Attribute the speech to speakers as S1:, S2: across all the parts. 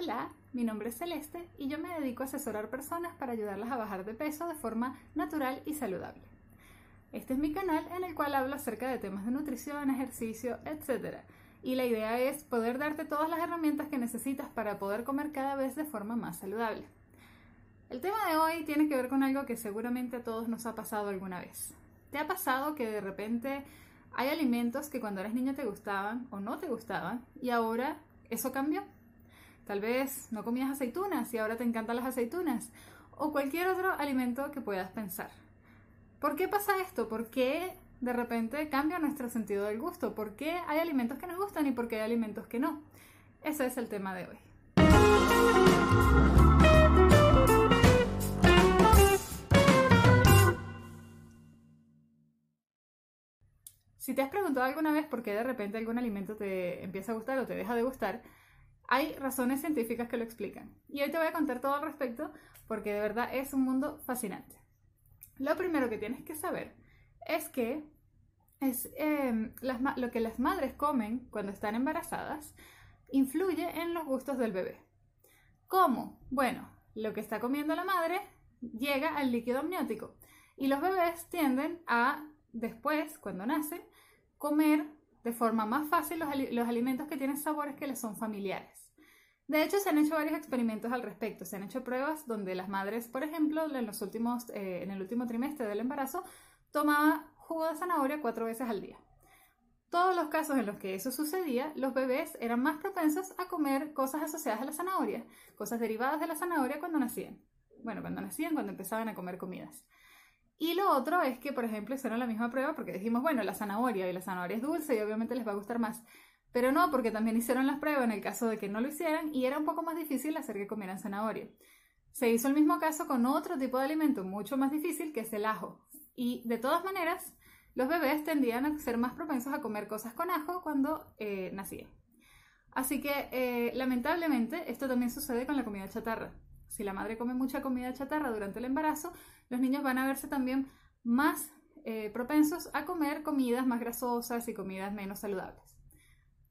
S1: Hola, mi nombre es Celeste y yo me dedico a asesorar personas para ayudarlas a bajar de peso de forma natural y saludable. Este es mi canal en el cual hablo acerca de temas de nutrición, ejercicio, etc. Y la idea es poder darte todas las herramientas que necesitas para poder comer cada vez de forma más saludable. El tema de hoy tiene que ver con algo que seguramente a todos nos ha pasado alguna vez. ¿Te ha pasado que de repente hay alimentos que cuando eras niña te gustaban o no te gustaban y ahora eso cambió? Tal vez no comías aceitunas y ahora te encantan las aceitunas o cualquier otro alimento que puedas pensar. ¿Por qué pasa esto? ¿Por qué de repente cambia nuestro sentido del gusto? ¿Por qué hay alimentos que nos gustan y por qué hay alimentos que no? Ese es el tema de hoy. Si te has preguntado alguna vez por qué de repente algún alimento te empieza a gustar o te deja de gustar, hay razones científicas que lo explican. Y hoy te voy a contar todo al respecto porque de verdad es un mundo fascinante. Lo primero que tienes que saber es que es, em, lo que las madres comen cuando están embarazadas influye en los gustos del bebé. ¿Cómo? Bueno, lo que está comiendo la madre llega al líquido amniótico y los bebés tienden a, después, cuando nacen, comer de forma más fácil los, los alimentos que tienen sabores que les son familiares. De hecho, se han hecho varios experimentos al respecto. Se han hecho pruebas donde las madres, por ejemplo, en, los últimos, eh, en el último trimestre del embarazo, tomaban jugo de zanahoria cuatro veces al día. Todos los casos en los que eso sucedía, los bebés eran más propensos a comer cosas asociadas a la zanahoria, cosas derivadas de la zanahoria cuando nacían. Bueno, cuando nacían, cuando empezaban a comer comidas. Y lo otro es que, por ejemplo, hicieron la misma prueba porque dijimos, bueno, la zanahoria y la zanahoria es dulce y obviamente les va a gustar más. Pero no, porque también hicieron las pruebas en el caso de que no lo hicieran y era un poco más difícil hacer que comieran zanahoria. Se hizo el mismo caso con otro tipo de alimento mucho más difícil que es el ajo. Y de todas maneras, los bebés tendían a ser más propensos a comer cosas con ajo cuando eh, nacían. Así que, eh, lamentablemente, esto también sucede con la comida chatarra. Si la madre come mucha comida chatarra durante el embarazo, los niños van a verse también más eh, propensos a comer comidas más grasosas y comidas menos saludables.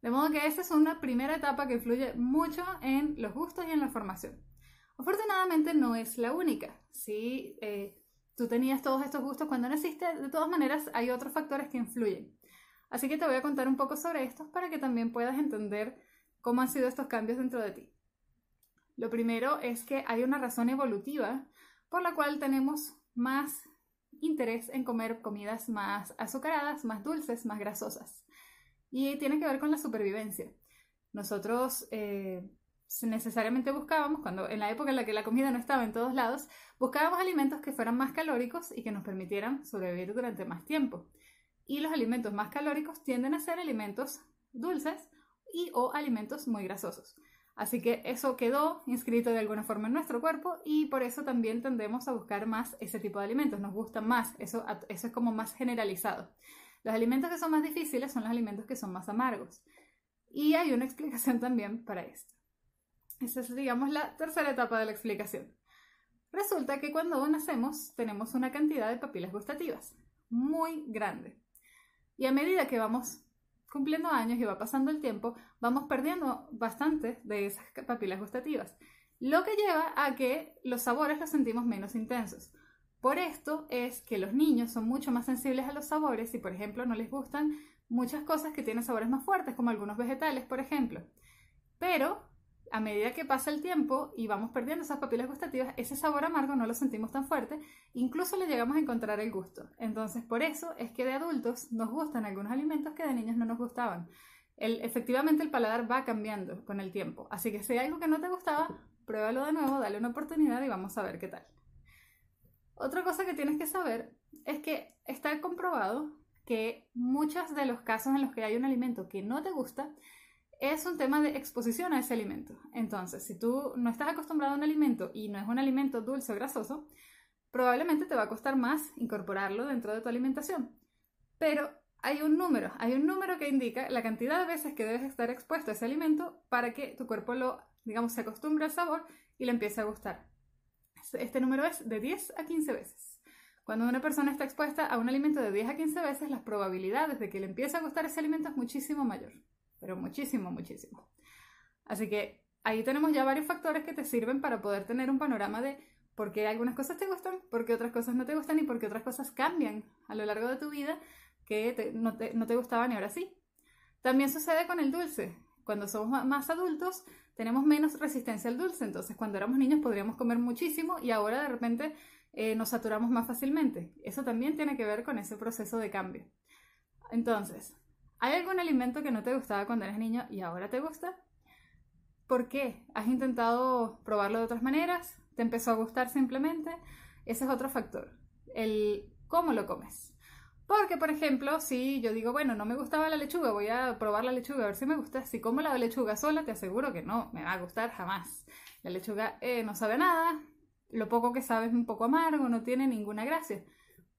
S1: De modo que esa es una primera etapa que influye mucho en los gustos y en la formación. Afortunadamente no es la única. Si eh, tú tenías todos estos gustos cuando naciste, de todas maneras hay otros factores que influyen. Así que te voy a contar un poco sobre estos para que también puedas entender cómo han sido estos cambios dentro de ti. Lo primero es que hay una razón evolutiva por la cual tenemos más interés en comer comidas más azucaradas, más dulces, más grasosas. Y tiene que ver con la supervivencia. Nosotros eh, necesariamente buscábamos, cuando en la época en la que la comida no estaba en todos lados, buscábamos alimentos que fueran más calóricos y que nos permitieran sobrevivir durante más tiempo. Y los alimentos más calóricos tienden a ser alimentos dulces y o alimentos muy grasosos. Así que eso quedó inscrito de alguna forma en nuestro cuerpo y por eso también tendemos a buscar más ese tipo de alimentos, nos gustan más, eso, eso es como más generalizado. Los alimentos que son más difíciles son los alimentos que son más amargos. Y hay una explicación también para esto. Esa es, digamos, la tercera etapa de la explicación. Resulta que cuando nacemos tenemos una cantidad de papilas gustativas muy grande. Y a medida que vamos cumpliendo años y va pasando el tiempo, vamos perdiendo bastante de esas papilas gustativas. Lo que lleva a que los sabores los sentimos menos intensos. Por esto es que los niños son mucho más sensibles a los sabores y, por ejemplo, no les gustan muchas cosas que tienen sabores más fuertes, como algunos vegetales, por ejemplo. Pero a medida que pasa el tiempo y vamos perdiendo esas papilas gustativas, ese sabor amargo no lo sentimos tan fuerte, incluso le llegamos a encontrar el gusto. Entonces, por eso es que de adultos nos gustan algunos alimentos que de niños no nos gustaban. efectivamente, el paladar va cambiando con el tiempo. Así que si hay algo que no te gustaba, pruébalo de nuevo, dale una oportunidad y vamos a ver qué tal. Otra cosa que tienes que saber es que está comprobado que muchos de los casos en los que hay un alimento que no te gusta es un tema de exposición a ese alimento. Entonces, si tú no estás acostumbrado a un alimento y no es un alimento dulce o grasoso, probablemente te va a costar más incorporarlo dentro de tu alimentación. Pero hay un número, hay un número que indica la cantidad de veces que debes estar expuesto a ese alimento para que tu cuerpo lo, digamos, se acostumbre al sabor y le empiece a gustar. Este número es de 10 a 15 veces. Cuando una persona está expuesta a un alimento de 10 a 15 veces, las probabilidades de que le empiece a gustar ese alimento es muchísimo mayor. Pero muchísimo, muchísimo. Así que ahí tenemos ya varios factores que te sirven para poder tener un panorama de por qué algunas cosas te gustan, por qué otras cosas no te gustan y por qué otras cosas cambian a lo largo de tu vida que no, te, no te gustaban y ahora sí. También sucede con el dulce. Cuando somos más adultos, tenemos menos resistencia al dulce. Entonces, cuando éramos niños podríamos comer muchísimo y ahora de repente eh, nos saturamos más fácilmente. Eso también tiene que ver con ese proceso de cambio. Entonces, ¿hay algún alimento que no te gustaba cuando eras niño y ahora te gusta? ¿Por qué? ¿Has intentado probarlo de otras maneras? ¿Te empezó a gustar simplemente? Ese es otro factor. El cómo lo comes. Porque, por ejemplo, si yo digo, bueno, no me gustaba la lechuga, voy a probar la lechuga a ver si me gusta. Si como la lechuga sola, te aseguro que no, me va a gustar jamás. La lechuga eh, no sabe nada, lo poco que sabe es un poco amargo, no tiene ninguna gracia.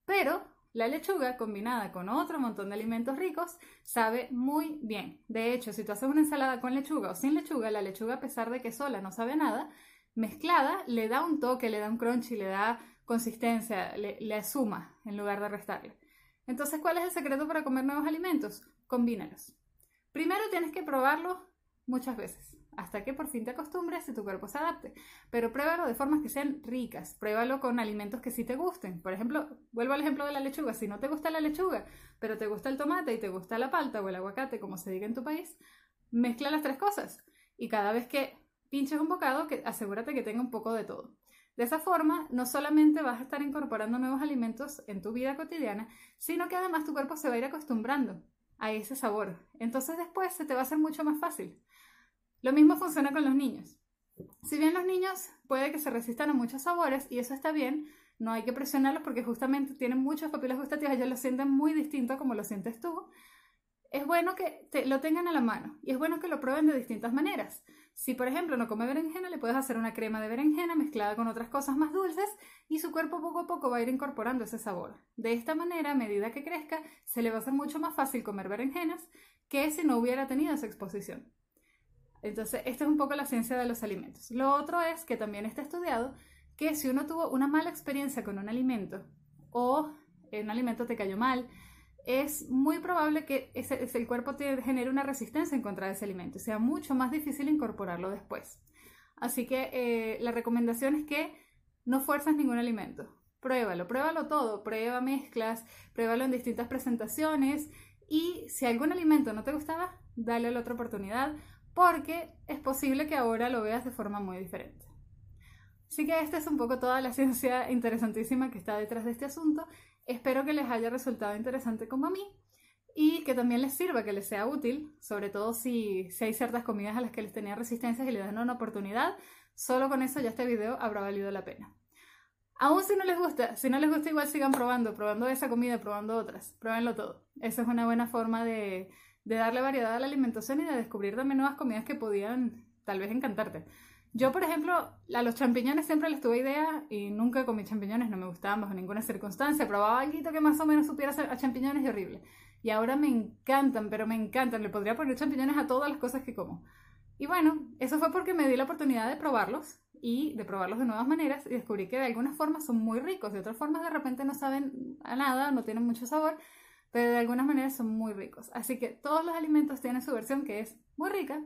S1: Pero la lechuga combinada con otro montón de alimentos ricos sabe muy bien. De hecho, si tú haces una ensalada con lechuga o sin lechuga, la lechuga a pesar de que sola no sabe nada, mezclada le da un toque, le da un crunchy, le da consistencia, le, suma en lugar de restarle. Entonces, ¿cuál es el secreto para comer nuevos alimentos? Combínalos. Primero tienes que probarlo muchas veces, hasta que por fin te acostumbres y tu cuerpo se adapte. Pero pruébalo de formas que sean ricas, pruébalo con alimentos que sí te gusten. Por ejemplo, vuelvo al ejemplo de la lechuga. Si no te gusta la lechuga, pero te gusta el tomate y te gusta la palta o el aguacate, como se diga en tu país, mezcla las tres cosas. Y cada vez que pinches un bocado, que asegúrate que tenga un poco de todo. De esa forma, no solamente vas a estar incorporando nuevos alimentos en tu vida cotidiana, sino que además tu cuerpo se va a ir acostumbrando a ese sabor. Entonces después se te va a hacer mucho más fácil. Lo mismo funciona con los niños. Si bien los niños puede que se resistan a muchos sabores y eso está bien, no hay que presionarlos porque justamente tienen muchas papilas gustativas, ellos lo sienten muy distinto como lo sientes tú. Es bueno que lo tengan a la mano y es bueno que lo prueben de distintas maneras. Si, por ejemplo, no come berenjena, le puedes hacer una crema de berenjena mezclada con otras cosas más dulces y su cuerpo poco a poco va a ir incorporando ese sabor. De esta manera, a medida que crezca, se le va a hacer mucho más fácil comer berenjenas que si no hubiera tenido esa exposición. Entonces, esta es un poco la ciencia de los alimentos. Lo otro es que también está estudiado que si uno tuvo una mala experiencia con un alimento o un alimento te cayó mal, es muy probable que ese, el cuerpo genere una resistencia en contra de ese alimento y sea mucho más difícil incorporarlo después. Así que eh, la recomendación es que no fuerzas ningún alimento. Pruébalo, pruébalo todo, prueba mezclas, pruébalo en distintas presentaciones y si algún alimento no te gustaba, dale la otra oportunidad porque es posible que ahora lo veas de forma muy diferente. Así que esta es un poco toda la ciencia interesantísima que está detrás de este asunto Espero que les haya resultado interesante como a mí y que también les sirva, que les sea útil, sobre todo si, hay ciertas comidas a las que les tenía resistencias y les dan una oportunidad. Solo con eso ya este video habrá valido la pena. Aún si no les gusta, si no les gusta igual sigan probando, probando esa comida, probando otras, pruébenlo todo. Eso es una buena forma de, de darle variedad a la alimentación y de descubrir también nuevas comidas que podían tal vez encantarte. Yo, por ejemplo, a los champiñones siempre les tuve idea y nunca comí champiñones, no me gustaban bajo ninguna circunstancia. Probaba algo que más o menos supiera a champiñones y horrible. Y ahora me encantan, pero me encantan. Le podría poner champiñones a todas las cosas que como. Y bueno, eso fue porque me di la oportunidad de probarlos y de probarlos de nuevas maneras y descubrí que de algunas formas son muy ricos, de otras formas de repente no saben a nada, no tienen mucho sabor, pero de algunas maneras son muy ricos. Así que todos los alimentos tienen su versión que es muy rica,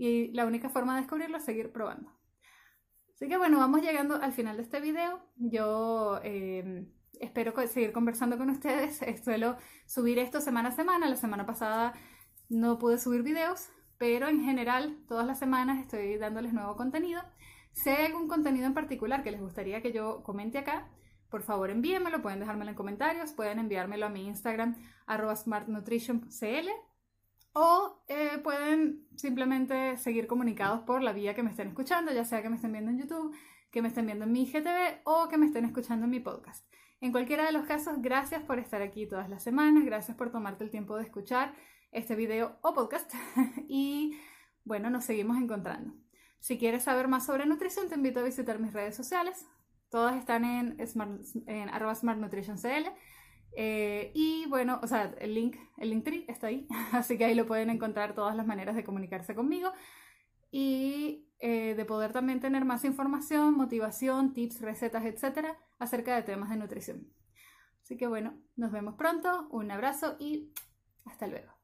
S1: y la única forma de descubrirlo es seguir probando. Así que bueno, vamos llegando al final de este video. Yo eh, espero seguir conversando con ustedes. Suelo subir esto semana a semana. La semana pasada no pude subir videos, pero en general todas las semanas estoy dándoles nuevo contenido. Si hay algún contenido en particular que les gustaría que yo comente acá, por favor envíenmelo, pueden dejármelo en comentarios, pueden enviármelo a mi Instagram arroba smartnutritioncl o eh, pueden simplemente seguir comunicados por la vía que me estén escuchando, ya sea que me estén viendo en YouTube, que me estén viendo en mi GTV o que me estén escuchando en mi podcast. En cualquiera de los casos, gracias por estar aquí todas las semanas, gracias por tomarte el tiempo de escuchar este video o podcast y bueno, nos seguimos encontrando. Si quieres saber más sobre nutrición, te invito a visitar mis redes sociales. Todas están en, smart, en arroba smartnutritioncl eh, y bueno, o sea, el link, el link tree está ahí, así que ahí lo pueden encontrar todas las maneras de comunicarse conmigo y eh, de poder también tener más información, motivación, tips, recetas, etcétera, acerca de temas de nutrición. Así que bueno, nos vemos pronto, un abrazo y hasta luego.